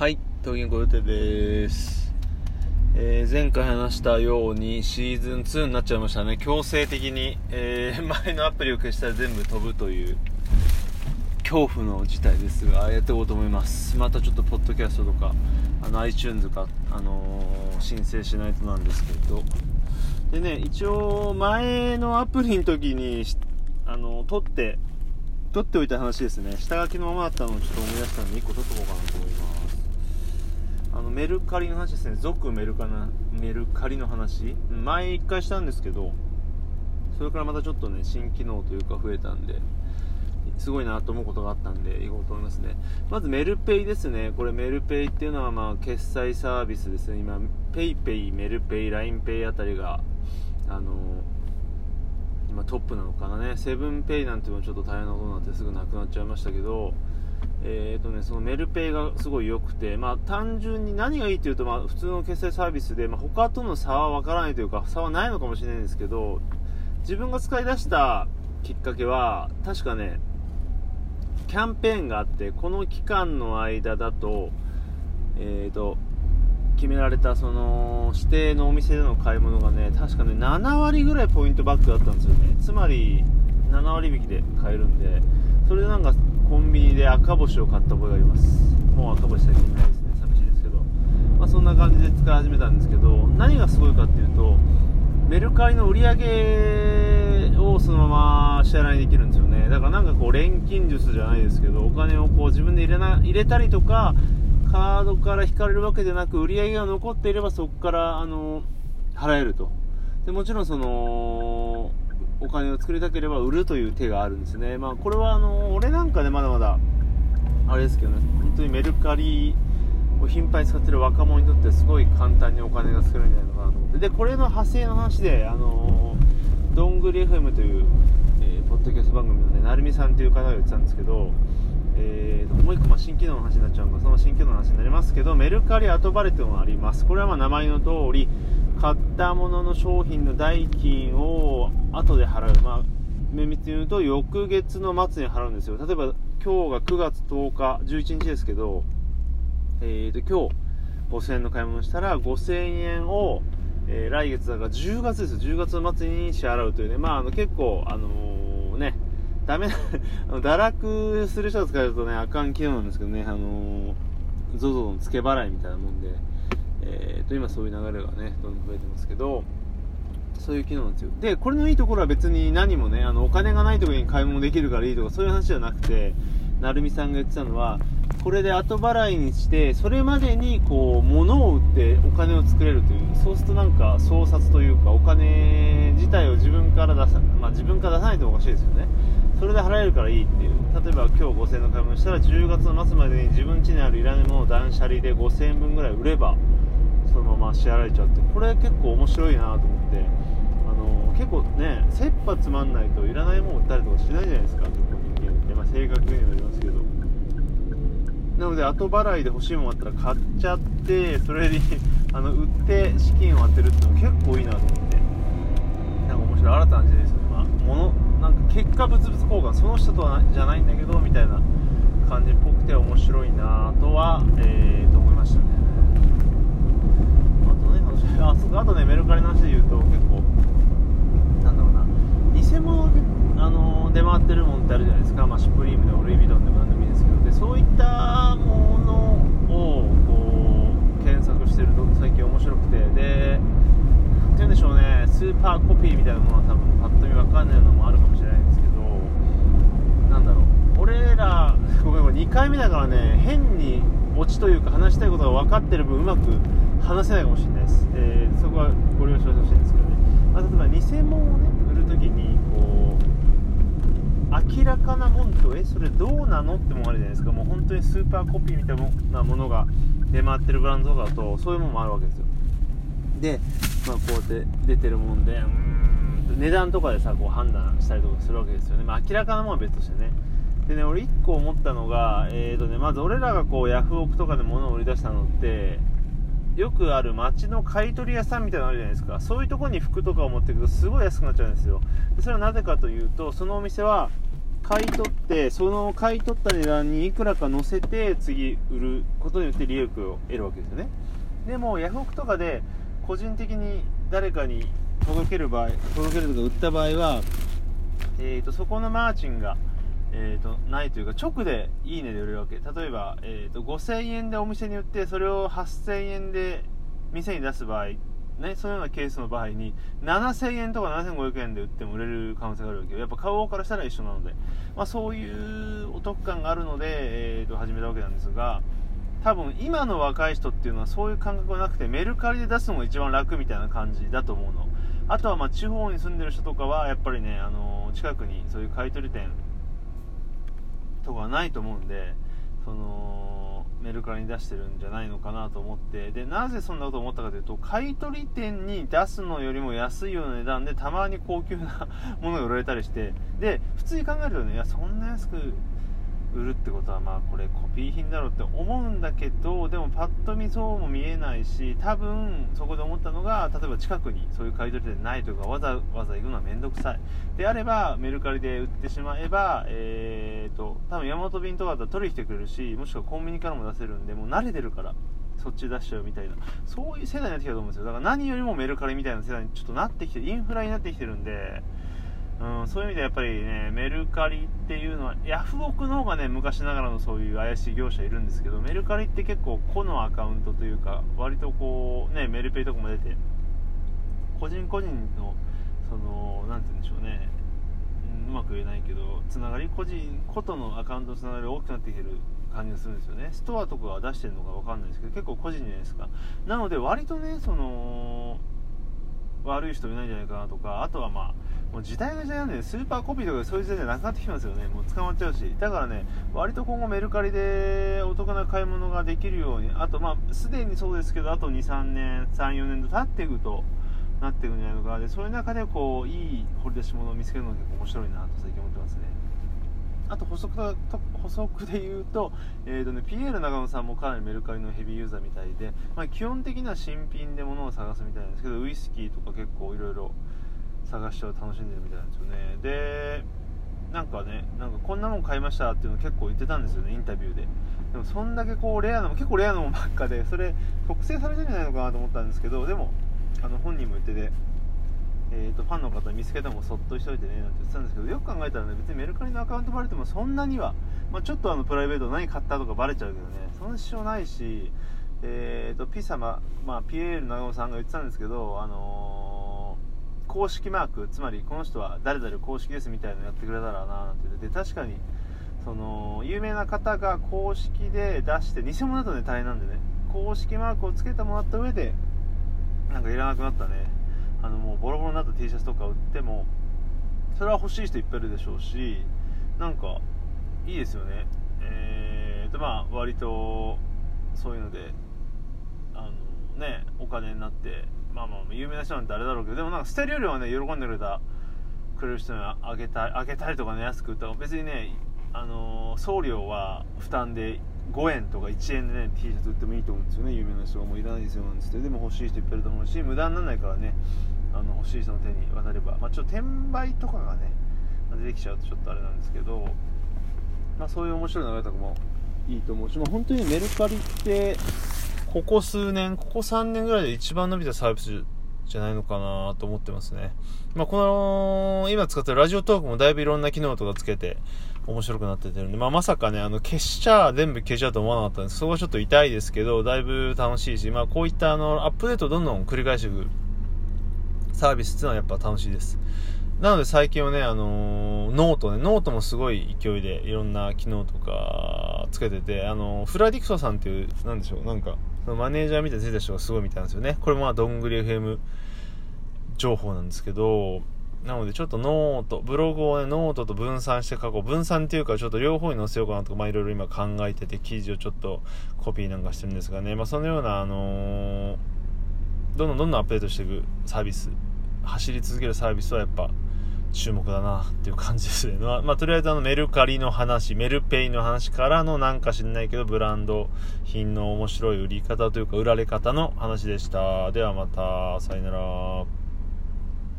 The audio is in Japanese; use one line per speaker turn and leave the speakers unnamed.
はい、東銀ご予定です。えー前回話したようにシーズン2になっちゃいましたね。強制的に、えー 前のアプリを消したら全部飛ぶという恐怖の事態ですが、やっていこうと思います。またちょっとポッドキャストとか、あの iTunes か、あのー申請しないとなんですけど。でね、一応前のアプリの時に、あの撮って、撮っておいた話ですね。下書きのままだったのをちょっと思い出したんで、1個撮っとこうかなと思います。あのメルカリの話ですね、続メルカなメルカリの話、前1回したんですけど、それからまたちょっとね、新機能というか増えたんで、すごいなと思うことがあったんで、いこうと思いますね。まずメルペイですね、これメルペイっていうのは、まあ、決済サービスですね、今、ペイペイ、メルペイ、ラインペイあたりが、あの今トップなのかなね、セブンペイなんていうのはちょっと大変なことになってすぐなくなっちゃいましたけど、えーとね、そのメルペイがすごい良くて、まあ、単純に何がいいというと、まあ、普通の決済サービスで、まあ、他との差は分からないというか差はないのかもしれないんですけど自分が使い出したきっかけは確かねキャンペーンがあってこの期間の間だと,、えー、と決められたその指定のお店での買い物がね確かね7割ぐらいポイントバックだったんですよね。つまり7割引きで買えるんでそれでなんかコンビニで赤星を買った覚えがあります。もう赤星最近ないですね。寂しいですけど。まあそんな感じで使い始めたんですけど何がすごいかっていうとメルカリの売り上げをそのまま支払いできるんですよね。だからなんかこう錬金術じゃないですけどお金をこう自分で入れな入れたりとかカードから引かれるわけでなく売り上げが残っていればそこからあの払えると。でもちろんそのお金を作りたければ売るという手があるんですね。まあこれはあの俺なんかでまだまだあれですけどね。本当にメルカリを頻繁に使ってる若者にとってすごい簡単にお金が作れるんじゃないのかなと思って。でこれの派生の話であのどんぐり FM という、えーポッドキャスト番組のね成美さんという方が言ってたんですけどえーともう一個まあ新機能の話になっちゃうのがその新機能の話になりますけどメルカリ後バレというのがあります。これはま名前の通り買ったものの商品の代金を後で払う。まあ綿密に言うと翌月の末に払うんですよ。例えば今日が9月10日11日ですけどえー、と今日5000円の買い物したら5000円を、えー来月だから10月ですよ。10月の末に支払うというね。まああの結構あのーねダメな 堕落する人が使えるとねあかん機能なんですけどね。あのー ZOZO の付け払いみたいなもんで。えー、と今そういう流れがねどんどん増えてますけどそういう機能なんですよ。でこれのいいところは別に何もねあのお金がない時に買い物できるからいいとかそういう話じゃなくて成美さんが言ってたのはこれで後払いにしてそれまでにこう物を売ってお金を作れるというそうするとなんか創殺というかお金自体を自分から出さ、まあ、自分から出さないとおかしいですよね。それで払えるからいいっていう。例えば今日5000円の買い物したら10月の末までに自分家にあるいらないものを断捨離で5000円分ぐらい売ればそのまま支払えちゃってこれ結構面白いなと思って。あの結構ね切羽詰まんないといらないもの売ったりとかしないじゃないですか結構人間って、まあ、性格にもよりますけど。なので後払いで欲しいものあったら買っちゃってそれに あの売って資金を当てるっていうのも結構いいなと思って。なんか面白い新たな時代ですよね、まあ、ものなんか結果物々交換その人とはじゃないんだけどみたいな感じっぽくて面白いなとは、えー、と思いましたね。ああとねメルカリの話で言うと結構なんだろうな。偽物で、あの出回ってるもんってあるじゃないですか、まあ、シュプリームでもルイ・ヴィトンでも何でもいいですけど。でそういったものをこう検索してると最近面白くて。でなんて言うんでしょうね。スーパーコピーみたいなものは多分パッと見分かんないのもあるかもしれないんですけど。なんだろう。俺ら ごめんごめん2回目だからね変にオチというか話したいことが分かってる分うまく話せないかもしれないです、えーそこはご了承してほしいんですけどね、まあ、例えば偽物をね売るときにこう明らかなもんとえそれどうなのってもあるじゃないですか。もう本当にスーパーコピーみたいなものが出回ってるブランドとかだとそういうものもあるわけですよ。で、まあ、こうやって出てるもんでうん値段とかでさこう判断したりとかするわけですよね、まあ、明らかなものは別としてね。でね俺1個思ったのが、えーとね、まず俺らがこうヤフオクとかで物を売り出したのってよくある街の買い取り屋さんみたいなのあるじゃないですか。そういうとこに服とかを持っていくとすごい安くなっちゃうんですよ。でそれはなぜかというとそのお店は買い取ってその買い取った値段にいくらか乗せて次売ることによって利益を得るわけですよね。でもヤフオクとかで個人的に誰かに届ける場合届けるとか売った場合は、えーと、そこのマーチンが、えーと、ないというか直でいいねで売れるわけ。例えば、えーと、5000円でお店に売ってそれを8000円で店に出す場合ね、そのようなケースの場合に7000円とか7500円で売っても売れる可能性があるわけよ。やっぱ買う方からしたら一緒なので、まあ、そういうお得感があるので、えー、と始めたわけなんですが多分今の若い人っていうのはそういう感覚がなくてメルカリで出すのが一番楽みたいな感じだと思うの。あとはま地方に住んでる人とかはやっぱりね、あの近くにそういう買取店とかはないと思うんでそのメルカリに出してるんじゃないのかなと思って。でなぜそんなこと思ったかというと買取店に出すのよりも安いような値段でたまに高級な ものが売られたりして。で普通に考えるとねいやそんな安く売るってことはまあこれコピー品だろうって思うんだけどでもパッと見そうも見えないし多分そこで思ったのが例えば近くにそういう買い取り店ないとかわざわざ行くのは面倒くさい。であればメルカリで売ってしまえばえーと多分山本便とかだったら取りに来てくれるしもしくはコンビニからも出せるんでもう慣れてるからそっち出しちゃうみたいな。そういう世代になってきたと思うんですよ。だから何よりもメルカリみたいな世代にちょっとなってきてインフラになってきてるんでうん、そういう意味でやっぱりね、メルカリっていうのは、ヤフオクの方がね、昔ながらのそういう怪しい業者いるんですけど、メルカリって結構個のアカウントというか、割とこう、ね、メルペイとかも出て、個人個人の、その、なんて言うんでしょうね、うまく言えないけど、つながり、個人、個とのアカウントのつながり大きくなってきてる感じがするんですよね。ストアとかは出してるのかわかんないですけど、結構個人じゃないですか。なので、割とね、その、悪い人いないんじゃないかなとか、あとはまあ、もう時代が時代なんで、スーパーコピーとかそういう時代じゃなくなってきますよね。もう捕まっちゃうし。だからね、割と今後メルカリでお得な買い物ができるように、あとまあ、すでにそうですけど、あと2、3年、3、4年と経っていくと、なっていくんじゃないのかで、そういう中でこう、いい掘り出し物を見つけるのが結構面白いなと最近思ってますね。あと補足と補足で言うと,、えーとね、ピエール長野さんもかなりメルカリのヘビーユーザーみたいで、まあ、基本的には新品で物を探すみたいなんですけどウイスキーとか結構いろいろ探しを楽しんでるみたいなんですよね。でなんかねなんかこんなもん買いましたっていうの結構言ってたんですよねインタビューで。でもそんだけこうレアなも結構レアなもんばっかでそれ特定されてるんじゃないのかなと思ったんですけどでもあの本人も言っててえーと、ファンの方見つけてもそっとしといてねなんて言ってたんですけどよく考えたらね別にメルカリのアカウントバレてもそんなには、まあ、ちょっとあのプライベート何買ったとかバレちゃうけどねそんな支障ないし、えーと、ピサマ、まあ、ピエール長尾さんが言ってたんですけど、あのー、公式マークつまりこの人は誰々公式ですみたいなのやってくれたらななんて。言ってて確かにその有名な方が公式で出して偽物だとね大変なんでね。公式マークをつけてもらった上でなんかいらなくなったね。あのもうボロボロになった T シャツとか売ってもそれは欲しい人いっぱいいるでしょうしなんかいいですよね。えーとまあ割とそういうのであのねお金になってまあまあ有名な人なんてあれだろうけどでもなんか捨てるよりはね喜んでくれたくれる人にあげたあげたりとかね安く売った。別にねあの送料は負担で5円とか1円でね T シャツ売ってもいいと思うんですよね。有名な人はもういらないですよなんですけどでも欲しい人いっぱいいると思うし無駄にならないからねあの欲しい人の手に渡れば、まあ、ちょっと転売とかがね出てきちゃうとちょっとあれなんですけど、まあ、そういう面白い流れとかもいいと思うし、まあ、本当にメルカリってここ数年ここ3年ぐらいで一番伸びたサービスじゃないのかなと思ってますね。まあ、この、今使ってるラジオトークもだいぶいろんな機能とかつけて、面白くなっててるんで、まあ、まさかね、あの、消しちゃ、全部消しちゃうと思わなかったんで。そこはちょっと痛いですけど、だいぶ楽しいし、まあ、こういったあの、アップデートをどんどん繰り返していくサービスっていうのはやっぱ楽しいです。なので最近はね、あのー、ノートね、ノートもすごい勢いでいろんな機能とかつけてて、あのー、フラディクソさんっていう、なんでしょう、なんか、そのマネージャーみたいについた人がすごいみたいなんですよね。これもまあ、どんぐり FM 情報なんですけど、なのでちょっとノート、ブログをね、ノートと分散して書こう。分散っていうかちょっと両方に載せようかなとか、まあいろいろ今考えてて、記事をちょっとコピーなんかしてるんですがね、まあそのような、あのー、どんどんどんどんアップデートしていくサービス、走り続けるサービスはやっぱ注目だなっていう感じですね。まあ、まあ、とりあえずあのメルカリの話、メルペイの話からのなんか知んないけどブランド品の面白い売り方というか売られ方の話でした。ではまた、さよなら。